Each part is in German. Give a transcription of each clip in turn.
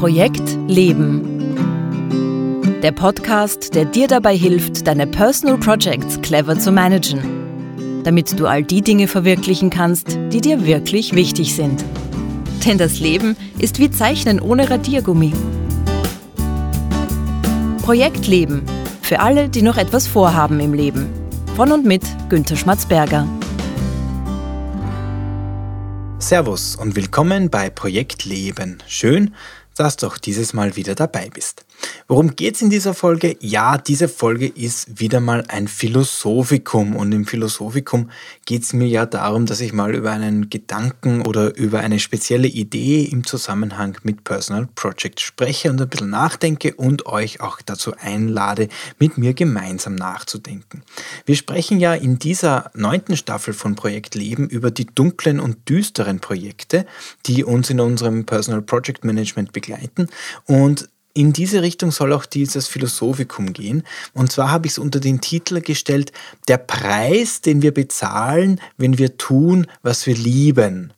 Projekt Leben. Der Podcast, der dir dabei hilft, deine Personal Projects clever zu managen, damit du all die Dinge verwirklichen kannst, die dir wirklich wichtig sind. Denn das Leben ist wie Zeichnen ohne Radiergummi. Projekt Leben. Für alle, die noch etwas vorhaben im Leben. Von und mit Günter Schmatzberger. Servus und willkommen bei Projekt Leben. Schön, dass du auch dieses Mal wieder dabei bist. Worum geht es in dieser Folge? Ja, diese Folge ist wieder mal ein Philosophikum und im Philosophikum geht es mir ja darum, dass ich mal über einen Gedanken oder über eine spezielle Idee im Zusammenhang mit Personal Project spreche und ein bisschen nachdenke und euch auch dazu einlade, mit mir gemeinsam nachzudenken. Wir sprechen ja in dieser neunten Staffel von Projekt Leben über die dunklen und düsteren Projekte, die uns in unserem Personal Project Management begleiten und in diese Richtung soll auch dieses Philosophikum gehen. Und zwar habe ich es unter den Titel gestellt, der Preis, den wir bezahlen, wenn wir tun, was wir lieben.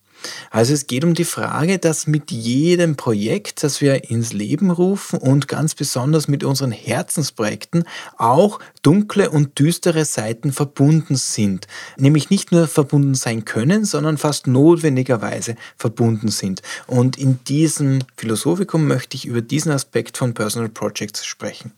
Also es geht um die Frage, dass mit jedem Projekt, das wir ins Leben rufen und ganz besonders mit unseren Herzensprojekten auch dunkle und düstere Seiten verbunden sind. Nämlich nicht nur verbunden sein können, sondern fast notwendigerweise verbunden sind. Und in diesem Philosophikum möchte ich über diesen Aspekt von Personal Projects sprechen.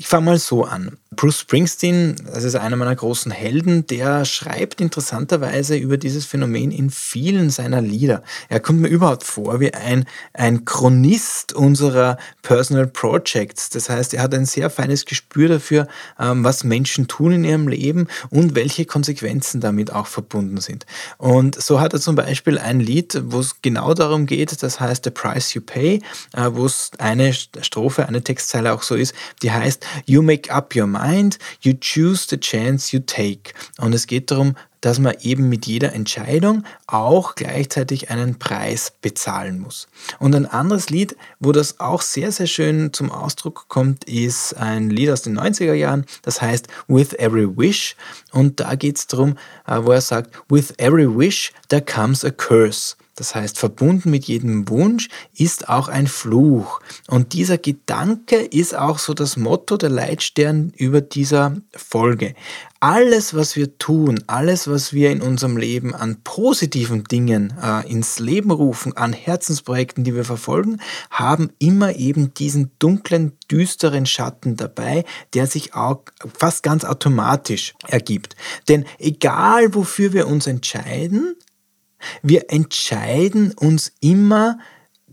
Ich fange mal so an. Bruce Springsteen, das ist einer meiner großen Helden, der schreibt interessanterweise über dieses Phänomen in vielen seiner Lieder. Er kommt mir überhaupt vor wie ein, ein Chronist unserer Personal Projects. Das heißt, er hat ein sehr feines Gespür dafür, ähm, was Menschen tun in ihrem Leben und welche Konsequenzen damit auch verbunden sind. Und so hat er zum Beispiel ein Lied, wo es genau darum geht, das heißt The Price You Pay, äh, wo es eine Strophe, eine Textzeile auch so ist, die heißt You make up your mind, you choose the chance you take. Und es geht darum, dass man eben mit jeder Entscheidung auch gleichzeitig einen Preis bezahlen muss. Und ein anderes Lied, wo das auch sehr, sehr schön zum Ausdruck kommt, ist ein Lied aus den 90er Jahren, das heißt With Every Wish. Und da geht es darum, äh, wo er sagt, With every wish there comes a curse. Das heißt, verbunden mit jedem Wunsch ist auch ein Fluch. Und dieser Gedanke ist auch so das Motto, der Leitstern über dieser Folge. Alles, was wir tun, alles, was wir in unserem Leben an positiven Dingen äh, ins Leben rufen, an Herzensprojekten, die wir verfolgen, haben immer eben diesen dunklen, düsteren Schatten dabei, der sich auch fast ganz automatisch ergibt. Denn egal, wofür wir uns entscheiden, wir entscheiden uns immer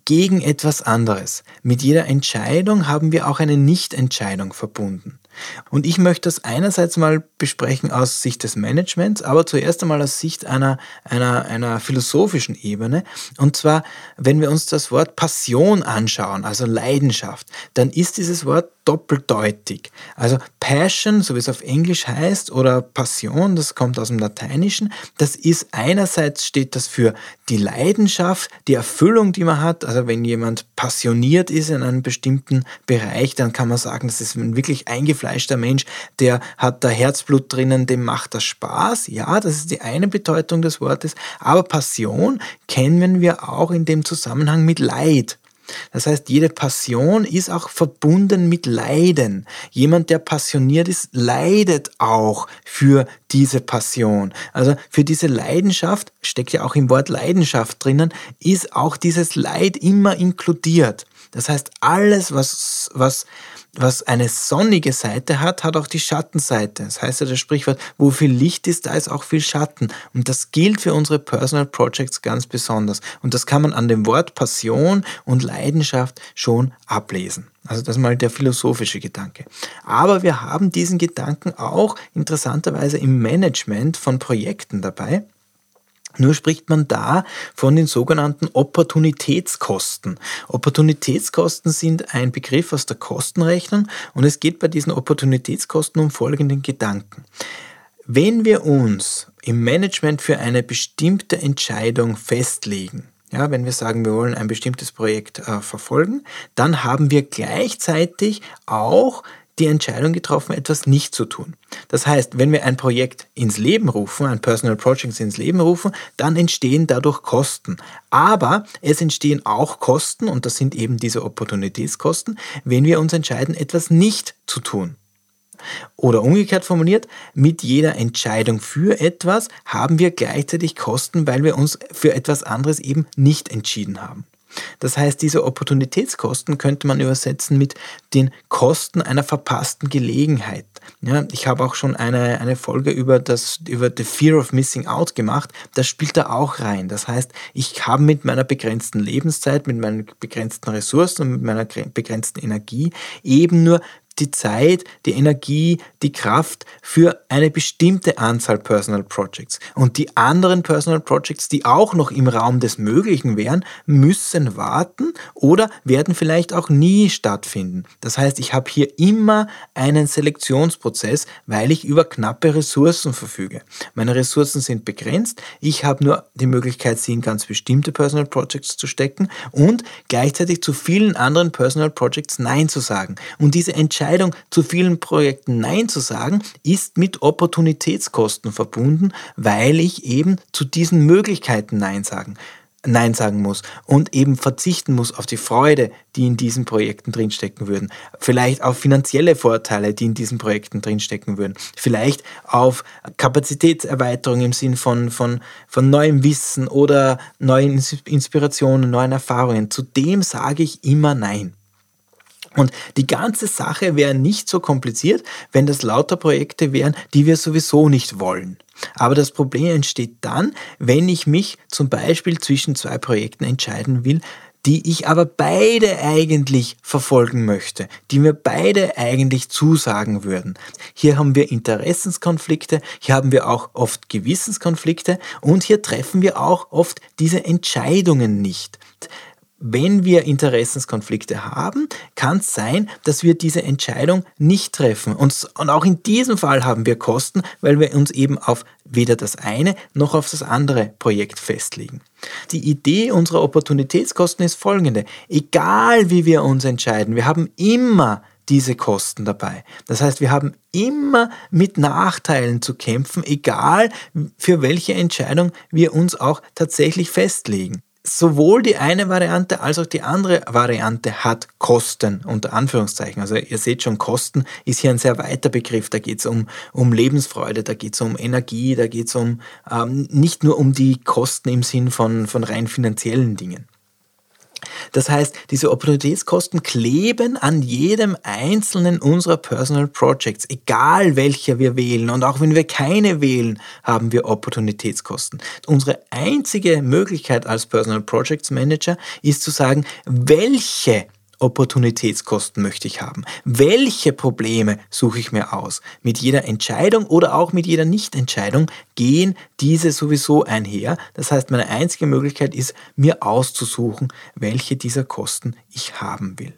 gegen etwas anderes. Mit jeder Entscheidung haben wir auch eine Nichtentscheidung verbunden. Und ich möchte das einerseits mal besprechen aus Sicht des Managements, aber zuerst einmal aus Sicht einer, einer, einer philosophischen Ebene. Und zwar, wenn wir uns das Wort Passion anschauen, also Leidenschaft, dann ist dieses Wort doppeldeutig. Also Passion, so wie es auf Englisch heißt, oder Passion, das kommt aus dem Lateinischen, das ist einerseits steht das für die Leidenschaft, die Erfüllung, die man hat. Also wenn jemand passioniert ist in einem bestimmten Bereich, dann kann man sagen, das ist ein wirklich eingefleischter Mensch, der hat da Herzblut drinnen, dem macht das Spaß. Ja, das ist die eine Bedeutung des Wortes. Aber Passion kennen wir auch in dem Zusammenhang mit Leid. Das heißt, jede Passion ist auch verbunden mit Leiden. Jemand, der passioniert ist, leidet auch für diese Passion. Also für diese Leidenschaft, steckt ja auch im Wort Leidenschaft drinnen, ist auch dieses Leid immer inkludiert. Das heißt, alles, was, was was eine sonnige Seite hat, hat auch die Schattenseite. Das heißt ja das Sprichwort, wo viel Licht ist, da ist auch viel Schatten. Und das gilt für unsere Personal Projects ganz besonders. Und das kann man an dem Wort Passion und Leidenschaft schon ablesen. Also das ist mal der philosophische Gedanke. Aber wir haben diesen Gedanken auch interessanterweise im Management von Projekten dabei. Nur spricht man da von den sogenannten Opportunitätskosten. Opportunitätskosten sind ein Begriff aus der Kostenrechnung und es geht bei diesen Opportunitätskosten um folgenden Gedanken. Wenn wir uns im Management für eine bestimmte Entscheidung festlegen, ja, wenn wir sagen, wir wollen ein bestimmtes Projekt äh, verfolgen, dann haben wir gleichzeitig auch die Entscheidung getroffen, etwas nicht zu tun. Das heißt, wenn wir ein Projekt ins Leben rufen, ein Personal Project ins Leben rufen, dann entstehen dadurch Kosten. Aber es entstehen auch Kosten, und das sind eben diese Opportunitätskosten, wenn wir uns entscheiden, etwas nicht zu tun. Oder umgekehrt formuliert, mit jeder Entscheidung für etwas haben wir gleichzeitig Kosten, weil wir uns für etwas anderes eben nicht entschieden haben. Das heißt, diese Opportunitätskosten könnte man übersetzen mit den Kosten einer verpassten Gelegenheit. Ja, ich habe auch schon eine, eine Folge über, das, über The Fear of Missing Out gemacht. Das spielt da auch rein. Das heißt, ich habe mit meiner begrenzten Lebenszeit, mit meinen begrenzten Ressourcen und mit meiner begrenzten Energie eben nur die Zeit, die Energie, die Kraft für eine bestimmte Anzahl Personal Projects. Und die anderen Personal Projects, die auch noch im Raum des Möglichen wären, müssen warten oder werden vielleicht auch nie stattfinden. Das heißt, ich habe hier immer einen Selektionsprozess, weil ich über knappe Ressourcen verfüge. Meine Ressourcen sind begrenzt. Ich habe nur die Möglichkeit, sie in ganz bestimmte Personal Projects zu stecken und gleichzeitig zu vielen anderen Personal Projects Nein zu sagen. Und diese Entscheidung Entscheidung, zu vielen Projekten Nein zu sagen, ist mit Opportunitätskosten verbunden, weil ich eben zu diesen Möglichkeiten Nein sagen. Nein sagen muss und eben verzichten muss auf die Freude, die in diesen Projekten drinstecken würden. Vielleicht auf finanzielle Vorteile, die in diesen Projekten drinstecken würden. Vielleicht auf Kapazitätserweiterung im Sinn von, von, von neuem Wissen oder neuen Inspirationen, neuen Erfahrungen. Zudem sage ich immer Nein. Und die ganze Sache wäre nicht so kompliziert, wenn das lauter Projekte wären, die wir sowieso nicht wollen. Aber das Problem entsteht dann, wenn ich mich zum Beispiel zwischen zwei Projekten entscheiden will, die ich aber beide eigentlich verfolgen möchte, die mir beide eigentlich zusagen würden. Hier haben wir Interessenskonflikte, hier haben wir auch oft Gewissenskonflikte und hier treffen wir auch oft diese Entscheidungen nicht wenn wir Interessenskonflikte haben, kann es sein, dass wir diese Entscheidung nicht treffen. Und, auch in diesem Fall haben wir Kosten, weil wir uns eben auf weder das eine noch auf das andere Projekt festlegen. Die Idee unserer Opportunitätskosten ist folgende. Egal wie wir uns entscheiden, wir haben immer diese Kosten dabei. Das heißt, wir haben immer mit Nachteilen zu kämpfen, egal für welche Entscheidung wir uns auch tatsächlich festlegen sowohl die eine Variante als auch die andere Variante hat Kosten, unter Anführungszeichen. Also ihr seht schon, Kosten ist hier ein sehr weiter Begriff. Da geht es um, um Lebensfreude, da geht es um Energie, da geht es um ähm, nicht nur um die Kosten im Sinn von, von rein finanziellen Dingen. Das heißt, diese Opportunitätskosten kleben an jedem einzelnen unserer Personal Projects, egal welche wir wählen. Und auch wenn wir keine wählen, haben wir Opportunitätskosten. Unsere einzige Möglichkeit als Personal Projects Manager ist zu sagen, welche Opportunitätskosten möchte ich haben? Welche Probleme suche ich mir aus? Mit jeder Entscheidung oder auch mit jeder Nichtentscheidung gehen diese sowieso einher. Das heißt, meine einzige Möglichkeit ist, mir auszusuchen, welche dieser Kosten ich haben will.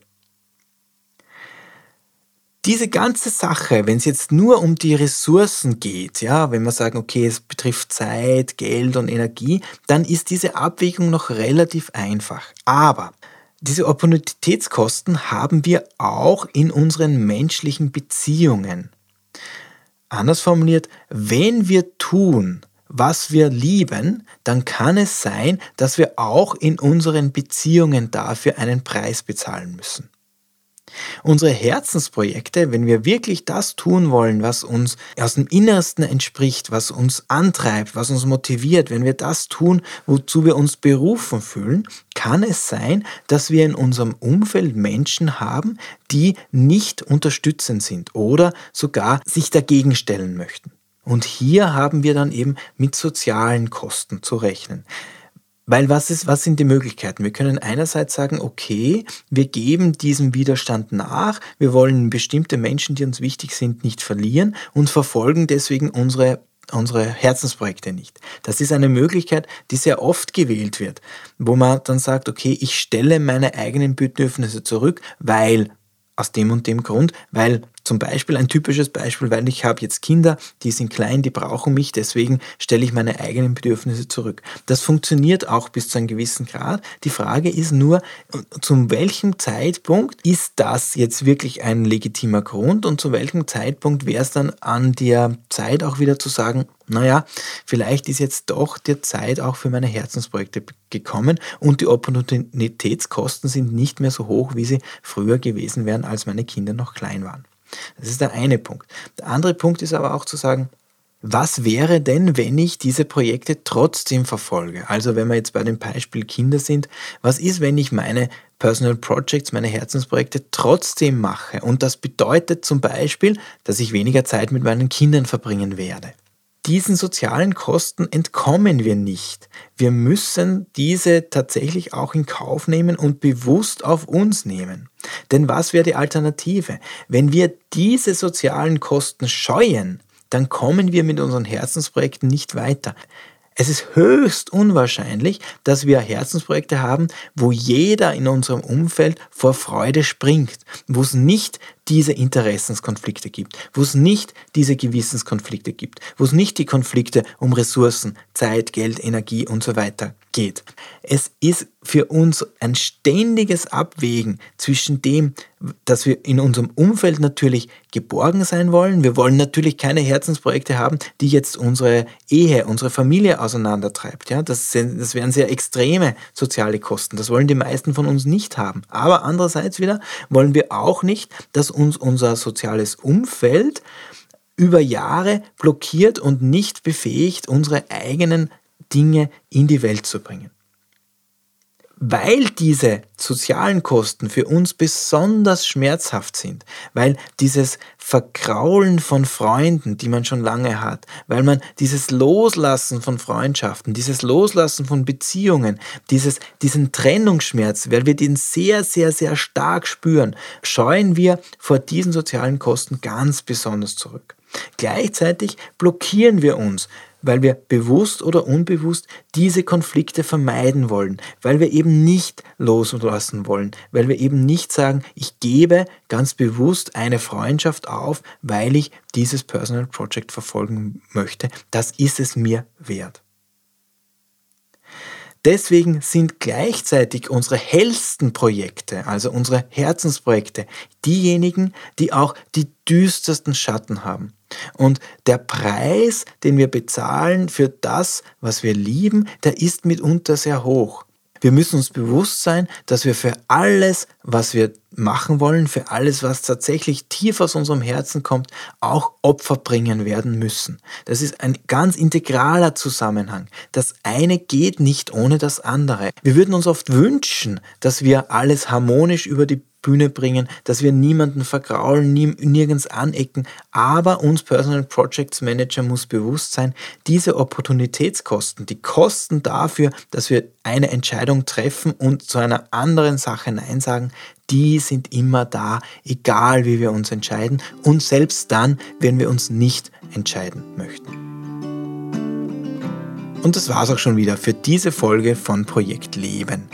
Diese ganze Sache, wenn es jetzt nur um die Ressourcen geht, ja, wenn wir sagen, okay, es betrifft Zeit, Geld und Energie, dann ist diese Abwägung noch relativ einfach. Aber diese Opportunitätskosten haben wir auch in unseren menschlichen Beziehungen. Anders formuliert, wenn wir tun, was wir lieben, dann kann es sein, dass wir auch in unseren Beziehungen dafür einen Preis bezahlen müssen. Unsere Herzensprojekte, wenn wir wirklich das tun wollen, was uns aus dem Innersten entspricht, was uns antreibt, was uns motiviert, wenn wir das tun, wozu wir uns berufen fühlen, kann es sein, dass wir in unserem Umfeld Menschen haben, die nicht unterstützend sind oder sogar sich dagegen stellen möchten. Und hier haben wir dann eben mit sozialen Kosten zu rechnen. Weil was, ist, was sind die Möglichkeiten? Wir können einerseits sagen, okay, wir geben diesem Widerstand nach, wir wollen bestimmte Menschen, die uns wichtig sind, nicht verlieren und verfolgen deswegen unsere unsere Herzensprojekte nicht. Das ist eine Möglichkeit, die sehr oft gewählt wird, wo man dann sagt, okay, ich stelle meine eigenen Bedürfnisse zurück, weil aus dem und dem Grund, weil Zum Beispiel ein typisches Beispiel, weil ich habe jetzt Kinder, die sind klein, die brauchen mich, deswegen stelle ich meine eigenen Bedürfnisse zurück. Das funktioniert auch bis zu einem gewissen Grad. Die Frage ist nur, zu welchem Zeitpunkt ist das jetzt wirklich ein legitimer Grund und zu welchem Zeitpunkt wäre es dann an der Zeit auch wieder zu sagen, naja, vielleicht ist jetzt doch die Zeit auch für meine Herzensprojekte gekommen und die Opportunitätskosten sind nicht mehr so hoch, wie sie früher gewesen wären, als meine Kinder noch klein waren. Das ist der eine Punkt. Der andere Punkt ist aber auch zu sagen, was wäre denn, wenn ich diese Projekte trotzdem verfolge? Also wenn wir jetzt bei dem Beispiel Kinder sind, was ist, wenn ich meine Personal Projects, meine Herzensprojekte trotzdem mache? Und das bedeutet zum Beispiel, dass ich weniger Zeit mit meinen Kindern verbringen werde diesen sozialen Kosten entkommen wir nicht. Wir müssen diese tatsächlich auch in Kauf nehmen und bewusst auf uns nehmen. Denn was wäre die Alternative? Wenn wir diese sozialen Kosten scheuen, dann kommen wir mit unseren Herzensprojekten nicht weiter. Es ist höchst unwahrscheinlich, dass wir Herzensprojekte haben, wo jeder in unserem Umfeld vor Freude springt, wo es nicht diese Interessenskonflikte gibt, wo es nicht diese Gewissenskonflikte gibt, wo es nicht die Konflikte um Ressourcen, Zeit, Geld, Energie und so weiter geht. Es ist für uns ein ständiges Abwägen zwischen dem, dass wir in unserem Umfeld natürlich geborgen sein wollen. Wir wollen natürlich keine Herzensprojekte haben, die jetzt unsere Ehe, unsere Familie auseinandertreibt. Ja, das, sind, das wären sehr extreme soziale Kosten. Das wollen die meisten von uns nicht haben. Aber andererseits wieder wollen wir auch nicht, dass uns unser soziales Umfeld über Jahre blockiert und nicht befähigt, unsere eigenen Dinge in die Welt zu bringen. Weil diese sozialen Kosten für uns besonders schmerzhaft sind, weil dieses Verkraulen von Freunden, die man schon lange hat, weil man dieses Loslassen von Freundschaften, dieses Loslassen von Beziehungen, dieses, diesen Trennungsschmerz, weil wir den sehr, sehr, sehr stark spüren, scheuen wir vor diesen sozialen Kosten ganz besonders zurück. Gleichzeitig blockieren wir uns weil wir bewusst oder unbewusst diese Konflikte vermeiden wollen, weil wir eben nicht loslassen wollen, weil wir eben nicht sagen, ich gebe ganz bewusst eine Freundschaft auf, weil ich dieses Personal Project verfolgen möchte. Das ist es mir wert. Deswegen sind gleichzeitig unsere hellsten Projekte, also unsere Herzensprojekte, diejenigen, die auch die düstersten Schatten haben. Und der Preis, den wir bezahlen für das, was wir lieben, der ist mitunter sehr hoch. Wir müssen uns bewusst sein, dass wir für alles, was wir machen wollen, für alles, was tatsächlich tief aus unserem Herzen kommt, auch Opfer bringen werden müssen. Das ist ein ganz integraler Zusammenhang. Das eine geht nicht ohne das andere. Wir würden uns oft wünschen, dass wir alles harmonisch über die Bühne bringen, dass wir niemanden vergraulen, nie, nirgends anecken. Aber uns Personal Projects Manager muss bewusst sein, diese Opportunitätskosten, die Kosten dafür, dass wir eine Entscheidung treffen und zu einer anderen Sache Nein sagen, die sind immer da, egal wie wir uns entscheiden und selbst dann, wenn wir uns nicht entscheiden möchten. Und das war's auch schon wieder für diese Folge von Projekt Leben.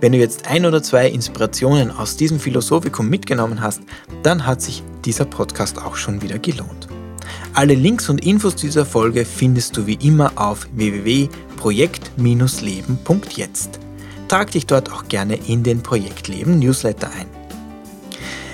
Wenn du jetzt ein oder zwei Inspirationen aus diesem Philosophikum mitgenommen hast, dann hat sich dieser Podcast auch schon wieder gelohnt. Alle Links und Infos dieser Folge findest du wie immer auf www.projekt-leben.jetzt. Trag dich dort auch gerne in den Projektleben Newsletter ein.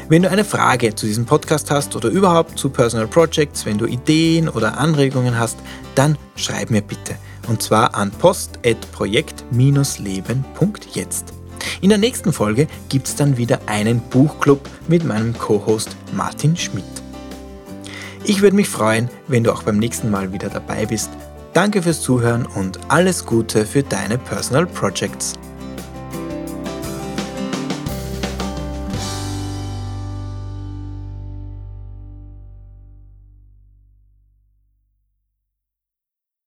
Wenn du eine Frage zu diesem Podcast hast oder überhaupt zu Personal Projects, wenn du Ideen oder Anregungen hast, dann schreib mir bitte und zwar an post.projekt-leben.jetzt. In der nächsten Folge gibt es dann wieder einen Buchclub mit meinem Co-Host Martin Schmidt. Ich würde mich freuen, wenn du auch beim nächsten Mal wieder dabei bist. Danke fürs Zuhören und alles Gute für deine Personal Projects.